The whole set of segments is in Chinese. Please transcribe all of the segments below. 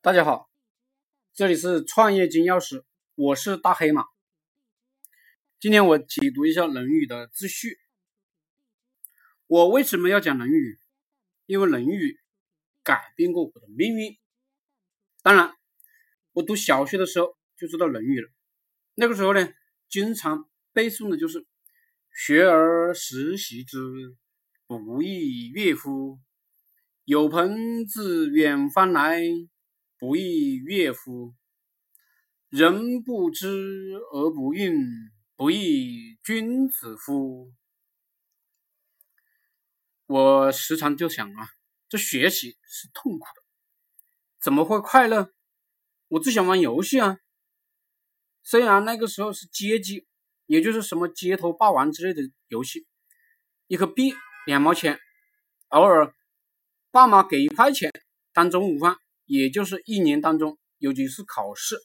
大家好，这里是创业金钥匙，我是大黑马。今天我解读一下《论语》的自序。我为什么要讲《论语》？因为《论语》改变过我的命运。当然，我读小学的时候就知道《论语》了。那个时候呢，经常背诵的就是“学而时习之，不亦说乎？有朋自远方来。”不亦乐乎？人不知而不愠，不亦君子乎？我时常就想啊，这学习是痛苦的，怎么会快乐？我只想玩游戏啊！虽然那个时候是街机，也就是什么街头霸王之类的游戏，一颗币两毛钱，偶尔爸妈给一块钱当中午饭。也就是一年当中有几次考试，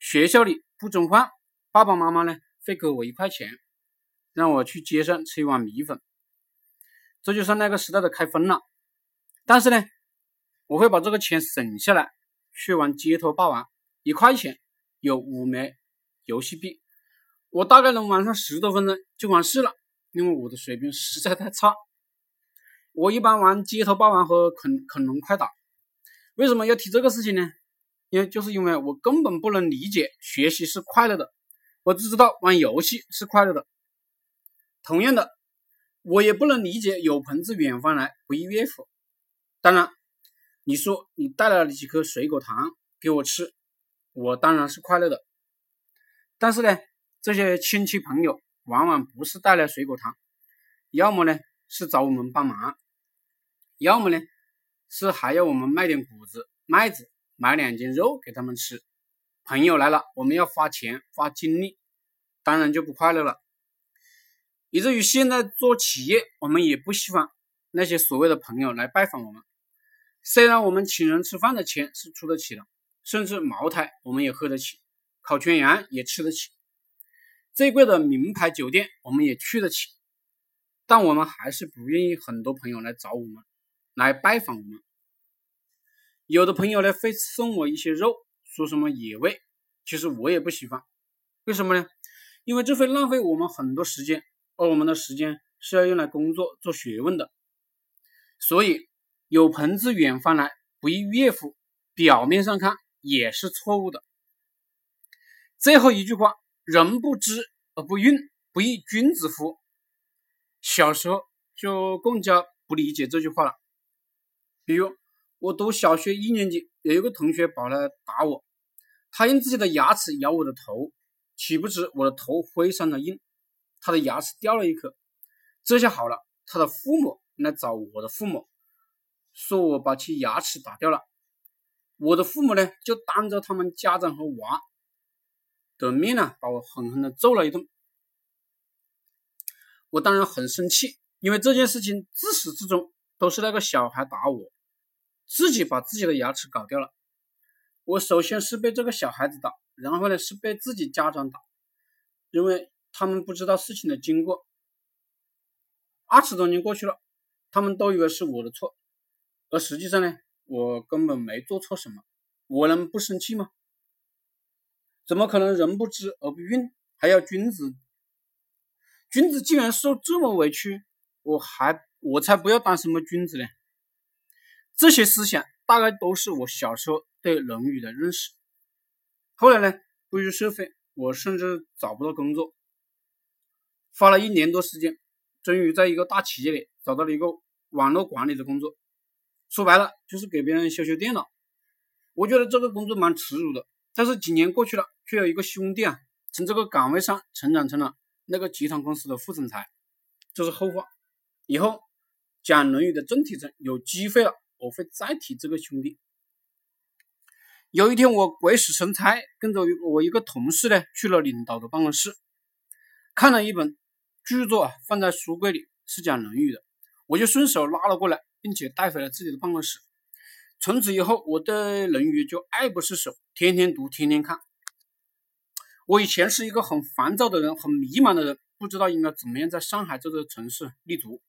学校里不准饭，爸爸妈妈呢会给我一块钱，让我去街上吃一碗米粉，这就算那个时代的开封了。但是呢，我会把这个钱省下来去玩街头霸王，一块钱有五枚游戏币，我大概能玩上十多分钟就完事了，因为我的水平实在太差。我一般玩街头霸王和恐恐龙快打。为什么要提这个事情呢？因为就是因为我根本不能理解学习是快乐的，我只知道玩游戏是快乐的。同样的，我也不能理解有朋自远方来，不亦乐乎。当然，你说你带来了几颗水果糖给我吃，我当然是快乐的。但是呢，这些亲戚朋友往往不是带来水果糖，要么呢是找我们帮忙，要么呢。是还要我们卖点谷子、麦子，买两斤肉给他们吃。朋友来了，我们要花钱、花精力，当然就不快乐了。以至于现在做企业，我们也不希望那些所谓的朋友来拜访我们。虽然我们请人吃饭的钱是出得起的，甚至茅台我们也喝得起，烤全羊也吃得起，最贵的名牌酒店我们也去得起，但我们还是不愿意很多朋友来找我们。来拜访我们，有的朋友呢会送我一些肉，说什么野味，其实我也不喜欢。为什么呢？因为这会浪费我们很多时间，而我们的时间是要用来工作、做学问的。所以，有朋自远方来，不亦乐乎？表面上看也是错误的。最后一句话：“人不知而不愠，不亦君子乎？”小时候就更加不理解这句话了。比如我读小学一年级，有一个同学跑来打我，他用自己的牙齿咬我的头，岂不知我的头非常的硬，他的牙齿掉了一颗。这下好了，他的父母来找我的父母，说我把其牙齿打掉了。我的父母呢，就当着他们家长和娃的面呢，把我狠狠的揍了一顿。我当然很生气，因为这件事情自始至终都是那个小孩打我。自己把自己的牙齿搞掉了。我首先是被这个小孩子打，然后呢是被自己家长打，因为他们不知道事情的经过。二十多年过去了，他们都以为是我的错，而实际上呢，我根本没做错什么。我能不生气吗？怎么可能人不知而不愠，还要君子？君子既然受这么委屈，我还我才不要当什么君子呢？这些思想大概都是我小时候对《论语》的认识。后来呢，步入社会，我甚至找不到工作，花了一年多时间，终于在一个大企业里找到了一个网络管理的工作。说白了，就是给别人修修电脑。我觉得这个工作蛮耻辱的，但是几年过去了，却有一个兄弟啊，从这个岗位上成长成了那个集团公司的副总裁，这是后话。以后讲《论语》的正题中有机会了。我会再提这个兄弟。有一天，我鬼使神差，跟着我一个同事呢，去了领导的办公室，看了一本著作，放在书柜里，是讲《论语》的，我就顺手拉了过来，并且带回了自己的办公室。从此以后，我对《论语》就爱不释手，天天读，天天看。我以前是一个很烦躁的人，很迷茫的人，不知道应该怎么样在上海这座城市立足。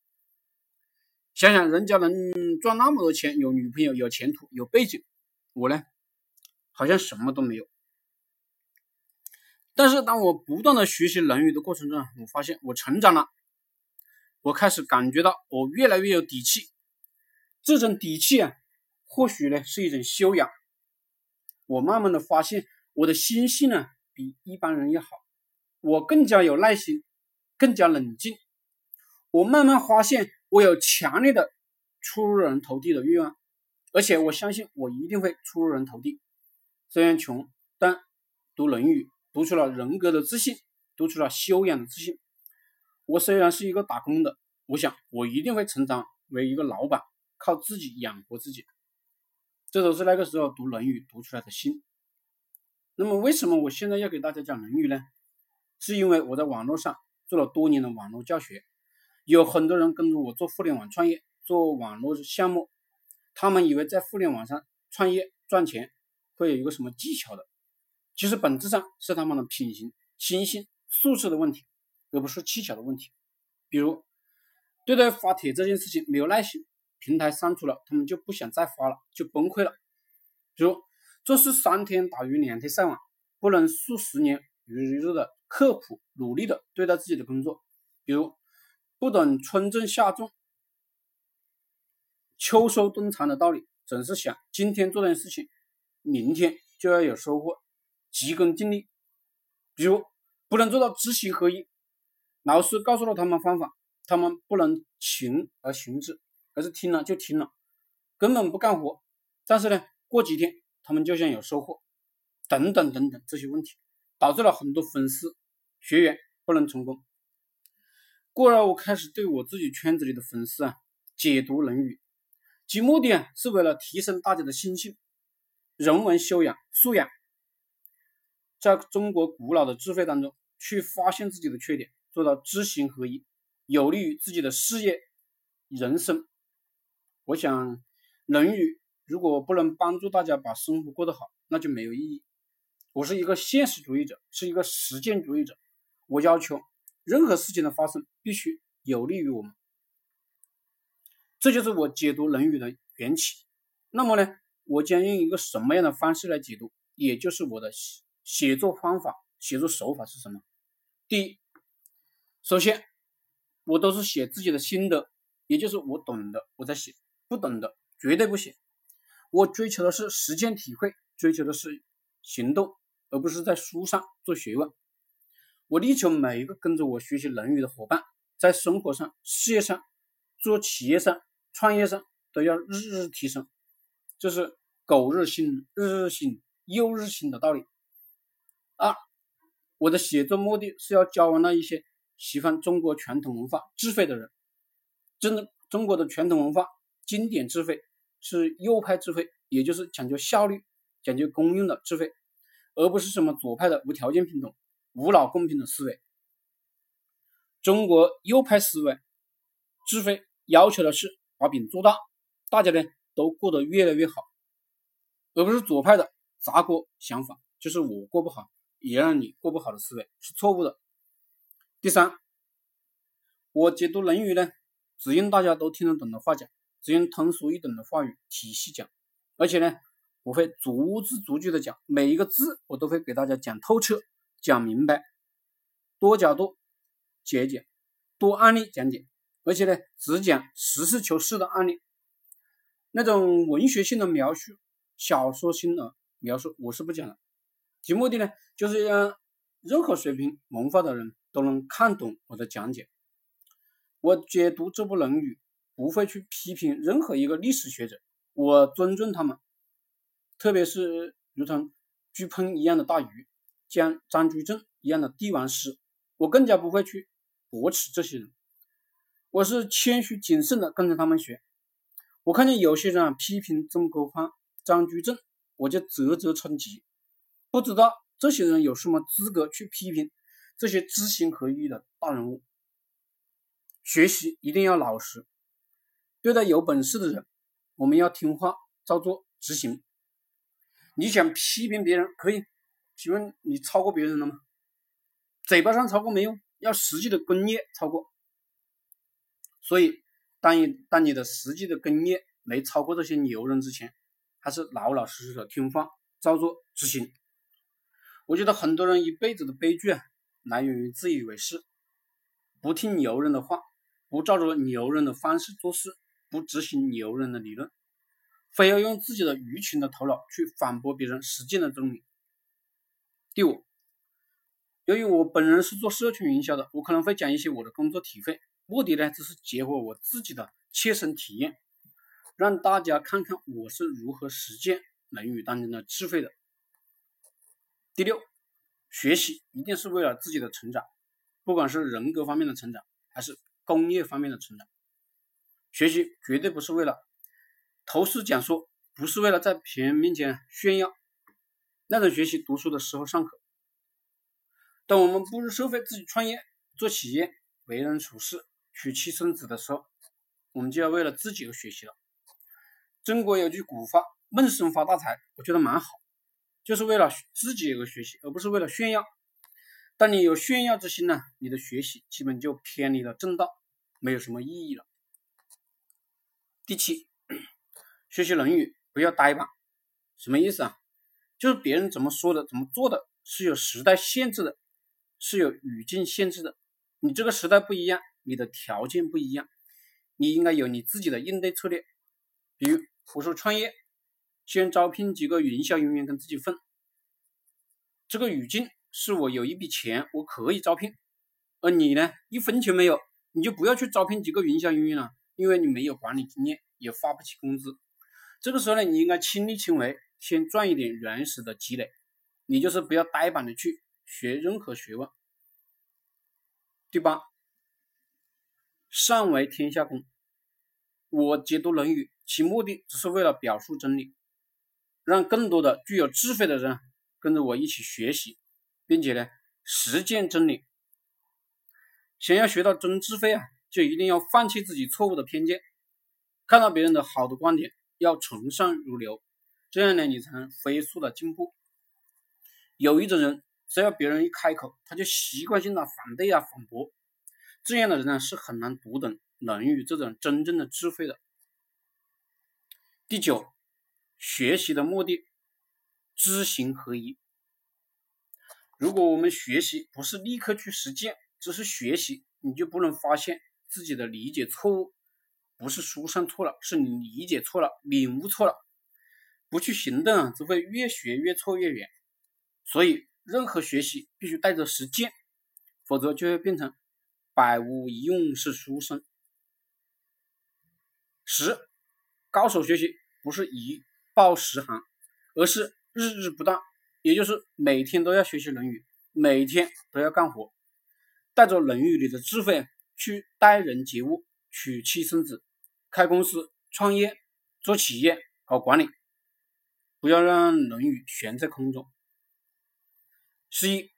想想人家能赚那么多钱，有女朋友，有前途，有背景，我呢，好像什么都没有。但是当我不断的学习《论语》的过程中，我发现我成长了，我开始感觉到我越来越有底气。这种底气啊，或许呢是一种修养。我慢慢的发现我的心性呢比一般人要好，我更加有耐心，更加冷静。我慢慢发现我有强烈的出人头地的欲望，而且我相信我一定会出人头地。虽然穷，但读《论语》读出了人格的自信，读出了修养的自信。我虽然是一个打工的，我想我一定会成长为一个老板。靠自己养活自己，这都是那个时候读《论语》读出来的心。那么，为什么我现在要给大家讲《论语》呢？是因为我在网络上做了多年的网络教学，有很多人跟着我做互联网创业，做网络项目，他们以为在互联网上创业赚钱会有一个什么技巧的，其实本质上是他们的品行、心性、素质的问题，而不是技巧的问题。比如，对待发帖这件事情没有耐心。平台删除了，他们就不想再发了，就崩溃了。比如做事三天打鱼两天晒网，不能数十年如一日的刻苦努力的对待自己的工作。比如不懂春种夏种、秋收冬藏的道理，总是想今天做件事情，明天就要有收获，急功近利。比如不能做到知行合一，老师告诉了他们方法，他们不能勤而行之。而是听了就听了，根本不干活。但是呢，过几天他们就想有收获，等等等等这些问题，导致了很多粉丝学员不能成功。故而我开始对我自己圈子里的粉丝啊解读《论语》，其目的是为了提升大家的心性、人文修养、素养，在中国古老的智慧当中去发现自己的缺点，做到知行合一，有利于自己的事业、人生。我想，《论语》如果不能帮助大家把生活过得好，那就没有意义。我是一个现实主义者，是一个实践主义者。我要求任何事情的发生必须有利于我们，这就是我解读《论语》的缘起。那么呢，我将用一个什么样的方式来解读？也就是我的写作方法、写作手法是什么？第一，首先，我都是写自己的心得，也就是我懂的，我在写。不懂的绝对不写，我追求的是实践体会，追求的是行动，而不是在书上做学问。我力求每一个跟着我学习《论语》的伙伴，在生活上、事业上、做企业上、创业上都要日日提升，这是苟日新，日日新，又日新的道理。二，我的写作目的是要教完那一些喜欢中国传统文化智慧的人，真的中国的传统文化。经典智慧是右派智慧，也就是讲究效率、讲究功用的智慧，而不是什么左派的无条件平等、无脑公平的思维。中国右派思维智慧要求的是把饼做大，大家呢都过得越来越好，而不是左派的砸锅想法，就是我过不好也让你过不好的思维是错误的。第三，我解读《论语》呢，只用大家都听得懂的话讲。只用通俗易懂的话语体系讲，而且呢，我会逐字逐句的讲，每一个字我都会给大家讲透彻、讲明白，多角度解解，多案例讲解，而且呢，只讲实事求是的案例，那种文学性的描述、小说性的描述我是不讲的。其目的呢，就是让任何水平文化的人都能看懂我的讲解。我解读这部《论语》。不会去批评任何一个历史学者，我尊重他们，特别是如同巨喷一样的大鱼，将张居正一样的帝王师，我更加不会去驳斥这些人。我是谦虚谨慎的跟着他们学。我看见有些人啊批评曾国藩、张居正，我就啧啧称奇，不知道这些人有什么资格去批评这些知行合一的大人物。学习一定要老实。对待有本事的人，我们要听话照做执行。你想批评别人可以，请问你超过别人了吗？嘴巴上超过没用，要实际的工业超过。所以，当你当你的实际的工业没超过这些牛人之前，还是老老实实的听话，照做执行。我觉得很多人一辈子的悲剧啊，来源于自以为是，不听牛人的话，不照着牛人的方式做事，不执行牛人的理论，非要用自己的愚蠢的头脑去反驳别人实践的真理。第五，由于我本人是做社群营销的，我可能会讲一些我的工作体会，目的呢，只是结合我自己的切身体验。让大家看看我是如何实践《论语》当中的智慧的。第六，学习一定是为了自己的成长，不管是人格方面的成长，还是工业方面的成长。学习绝对不是为了头饰讲说，不是为了在别人面前炫耀。那种学习读书的时候尚可，当我们步入社会，自己创业、做企业、为人处事、娶妻生子的时候，我们就要为了自己而学习了。中国有句古话“闷声发大财”，我觉得蛮好，就是为了自己而学习，而不是为了炫耀。当你有炫耀之心呢，你的学习基本就偏离了正道，没有什么意义了。第七，学习《论语》不要呆板，什么意思啊？就是别人怎么说的、怎么做的，是有时代限制的，是有语境限制的。你这个时代不一样，你的条件不一样，你应该有你自己的应对策略，比如。我说创业，先招聘几个营销人员跟自己混。这个语境是我有一笔钱，我可以招聘，而你呢，一分钱没有，你就不要去招聘几个营销人员了，因为你没有管理经验，也发不起工资。这个时候呢，你应该亲力亲为，先赚一点原始的积累。你就是不要呆板的去学任何学问。第八，上为天下公。我解读《论语》。其目的只是为了表述真理，让更多的具有智慧的人跟着我一起学习，并且呢实践真理。想要学到真智慧啊，就一定要放弃自己错误的偏见，看到别人的好的观点，要从善如流，这样呢你才能飞速的进步。有一种人，只要别人一开口，他就习惯性的反对啊反驳，这样的人呢是很难读懂《论语》这种真正的智慧的。第九，学习的目的，知行合一。如果我们学习不是立刻去实践，只是学习，你就不能发现自己的理解错误，不是书上错了，是你理解错了，领悟错了。不去行动，只会越学越错越远。所以，任何学习必须带着实践，否则就会变成百无一用是书生。十。高手学习不是一报十行，而是日日不断，也就是每天都要学习《论语》，每天都要干活，带着《论语》里的智慧去待人接物、娶妻生子、开公司、创业、做企业、搞管理，不要让《论语》悬在空中。十一，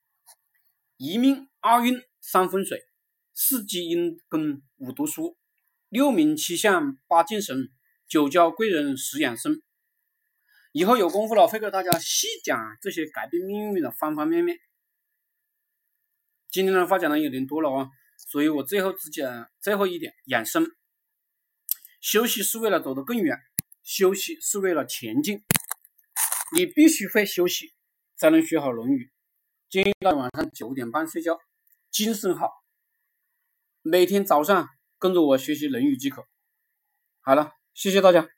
一命二运三风水，四积阴功五读书，六名七相八敬神。九交贵人十养生，以后有功夫了会给大家细讲这些改变命运的方方面面。今天的话讲的有点多了啊，所以我最后只讲最后一点：养生。休息是为了走得更远，休息是为了前进。你必须会休息，才能学好《论语》。建议到晚上九点半睡觉，精神好。每天早上跟着我学习《论语》即可。好了。谢谢大家。